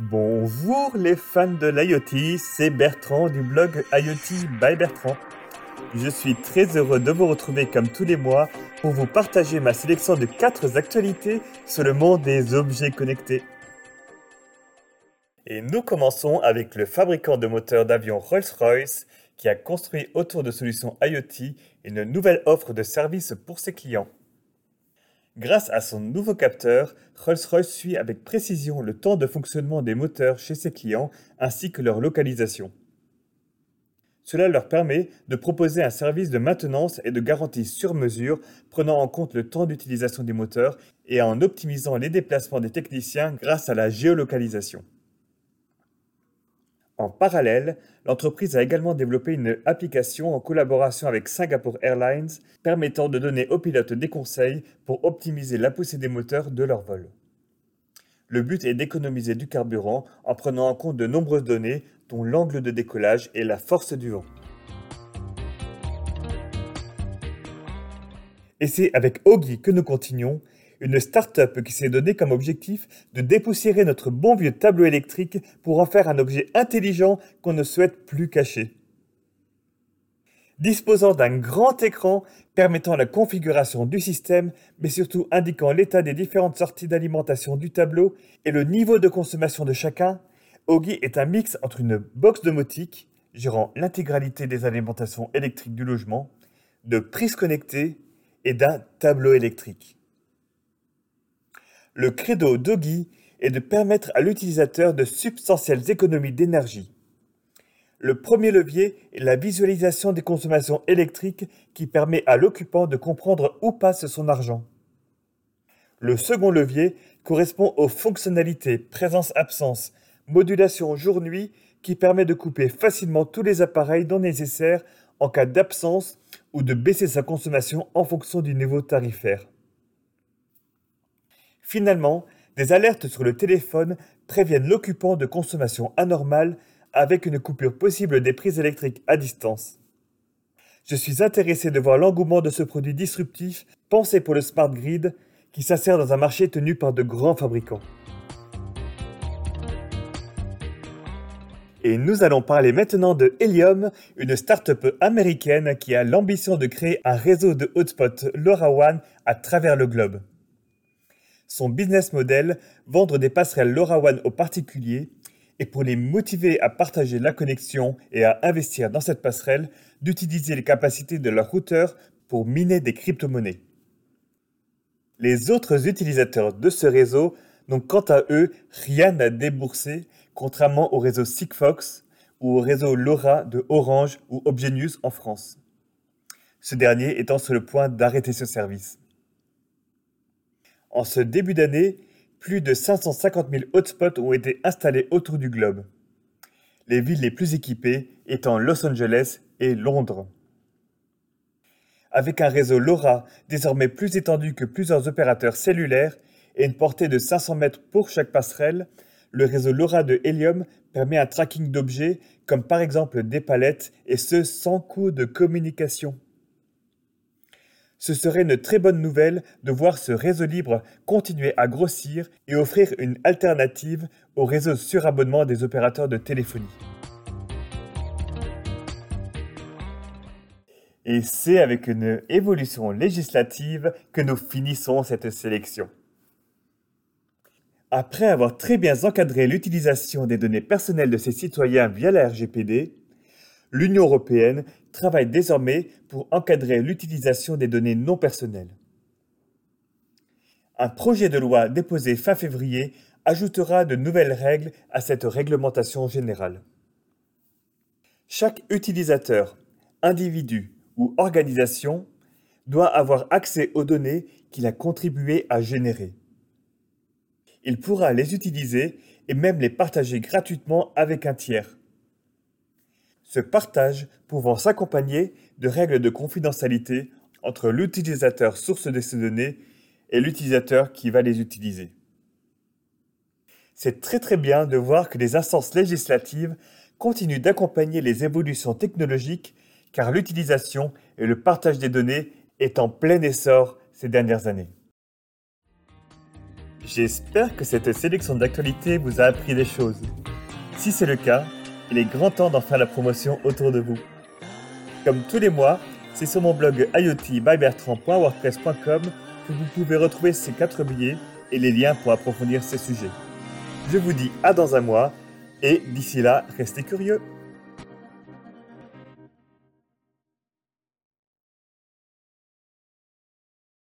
Bonjour les fans de l'IoT, c'est Bertrand du blog IoT by Bertrand. Je suis très heureux de vous retrouver comme tous les mois pour vous partager ma sélection de 4 actualités sur le monde des objets connectés. Et nous commençons avec le fabricant de moteurs d'avion Rolls-Royce qui a construit autour de solutions IoT une nouvelle offre de services pour ses clients. Grâce à son nouveau capteur, Rolls-Royce suit avec précision le temps de fonctionnement des moteurs chez ses clients ainsi que leur localisation. Cela leur permet de proposer un service de maintenance et de garantie sur mesure prenant en compte le temps d'utilisation des moteurs et en optimisant les déplacements des techniciens grâce à la géolocalisation. En parallèle, l'entreprise a également développé une application en collaboration avec Singapore Airlines permettant de donner aux pilotes des conseils pour optimiser la poussée des moteurs de leur vol. Le but est d'économiser du carburant en prenant en compte de nombreuses données dont l'angle de décollage et la force du vent. Et c'est avec Augie que nous continuons une start-up qui s'est donné comme objectif de dépoussiérer notre bon vieux tableau électrique pour en faire un objet intelligent qu'on ne souhaite plus cacher. Disposant d'un grand écran permettant la configuration du système, mais surtout indiquant l'état des différentes sorties d'alimentation du tableau et le niveau de consommation de chacun, Ogi est un mix entre une box domotique, gérant l'intégralité des alimentations électriques du logement, de prises connectées et d'un tableau électrique. Le credo d'Ogi est de permettre à l'utilisateur de substantielles économies d'énergie. Le premier levier est la visualisation des consommations électriques qui permet à l'occupant de comprendre où passe son argent. Le second levier correspond aux fonctionnalités présence-absence, modulation jour-nuit qui permet de couper facilement tous les appareils non nécessaires en cas d'absence ou de baisser sa consommation en fonction du niveau tarifaire. Finalement, des alertes sur le téléphone préviennent l'occupant de consommation anormale avec une coupure possible des prises électriques à distance. Je suis intéressé de voir l'engouement de ce produit disruptif pensé pour le smart grid qui s'insère dans un marché tenu par de grands fabricants. Et nous allons parler maintenant de Helium, une start-up américaine qui a l'ambition de créer un réseau de hotspots LoRaWAN à travers le globe. Son business model, vendre des passerelles LoRaWAN aux particuliers, et pour les motiver à partager la connexion et à investir dans cette passerelle, d'utiliser les capacités de leur routeur pour miner des crypto-monnaies. Les autres utilisateurs de ce réseau n'ont quant à eux rien à débourser, contrairement au réseau Sigfox ou au réseau LoRa de Orange ou Obgenius en France. Ce dernier étant sur le point d'arrêter ce service. En ce début d'année, plus de 550 000 hotspots ont été installés autour du globe. Les villes les plus équipées étant Los Angeles et Londres. Avec un réseau LoRa désormais plus étendu que plusieurs opérateurs cellulaires et une portée de 500 mètres pour chaque passerelle, le réseau LoRa de Helium permet un tracking d'objets comme par exemple des palettes et ce sans coût de communication ce serait une très bonne nouvelle de voir ce réseau libre continuer à grossir et offrir une alternative au réseau surabonnement des opérateurs de téléphonie. Et c'est avec une évolution législative que nous finissons cette sélection. Après avoir très bien encadré l'utilisation des données personnelles de ses citoyens via la RGPD, l'Union européenne travaille désormais pour encadrer l'utilisation des données non personnelles. Un projet de loi déposé fin février ajoutera de nouvelles règles à cette réglementation générale. Chaque utilisateur, individu ou organisation doit avoir accès aux données qu'il a contribué à générer. Il pourra les utiliser et même les partager gratuitement avec un tiers ce partage pouvant s'accompagner de règles de confidentialité entre l'utilisateur source de ces données et l'utilisateur qui va les utiliser. C'est très très bien de voir que les instances législatives continuent d'accompagner les évolutions technologiques car l'utilisation et le partage des données est en plein essor ces dernières années. J'espère que cette sélection d'actualités vous a appris des choses. Si c'est le cas, il est grand temps d'en faire la promotion autour de vous. Comme tous les mois, c'est sur mon blog iotbybertrand.wordpress.com que vous pouvez retrouver ces quatre billets et les liens pour approfondir ces sujets. Je vous dis à dans un mois et d'ici là, restez curieux.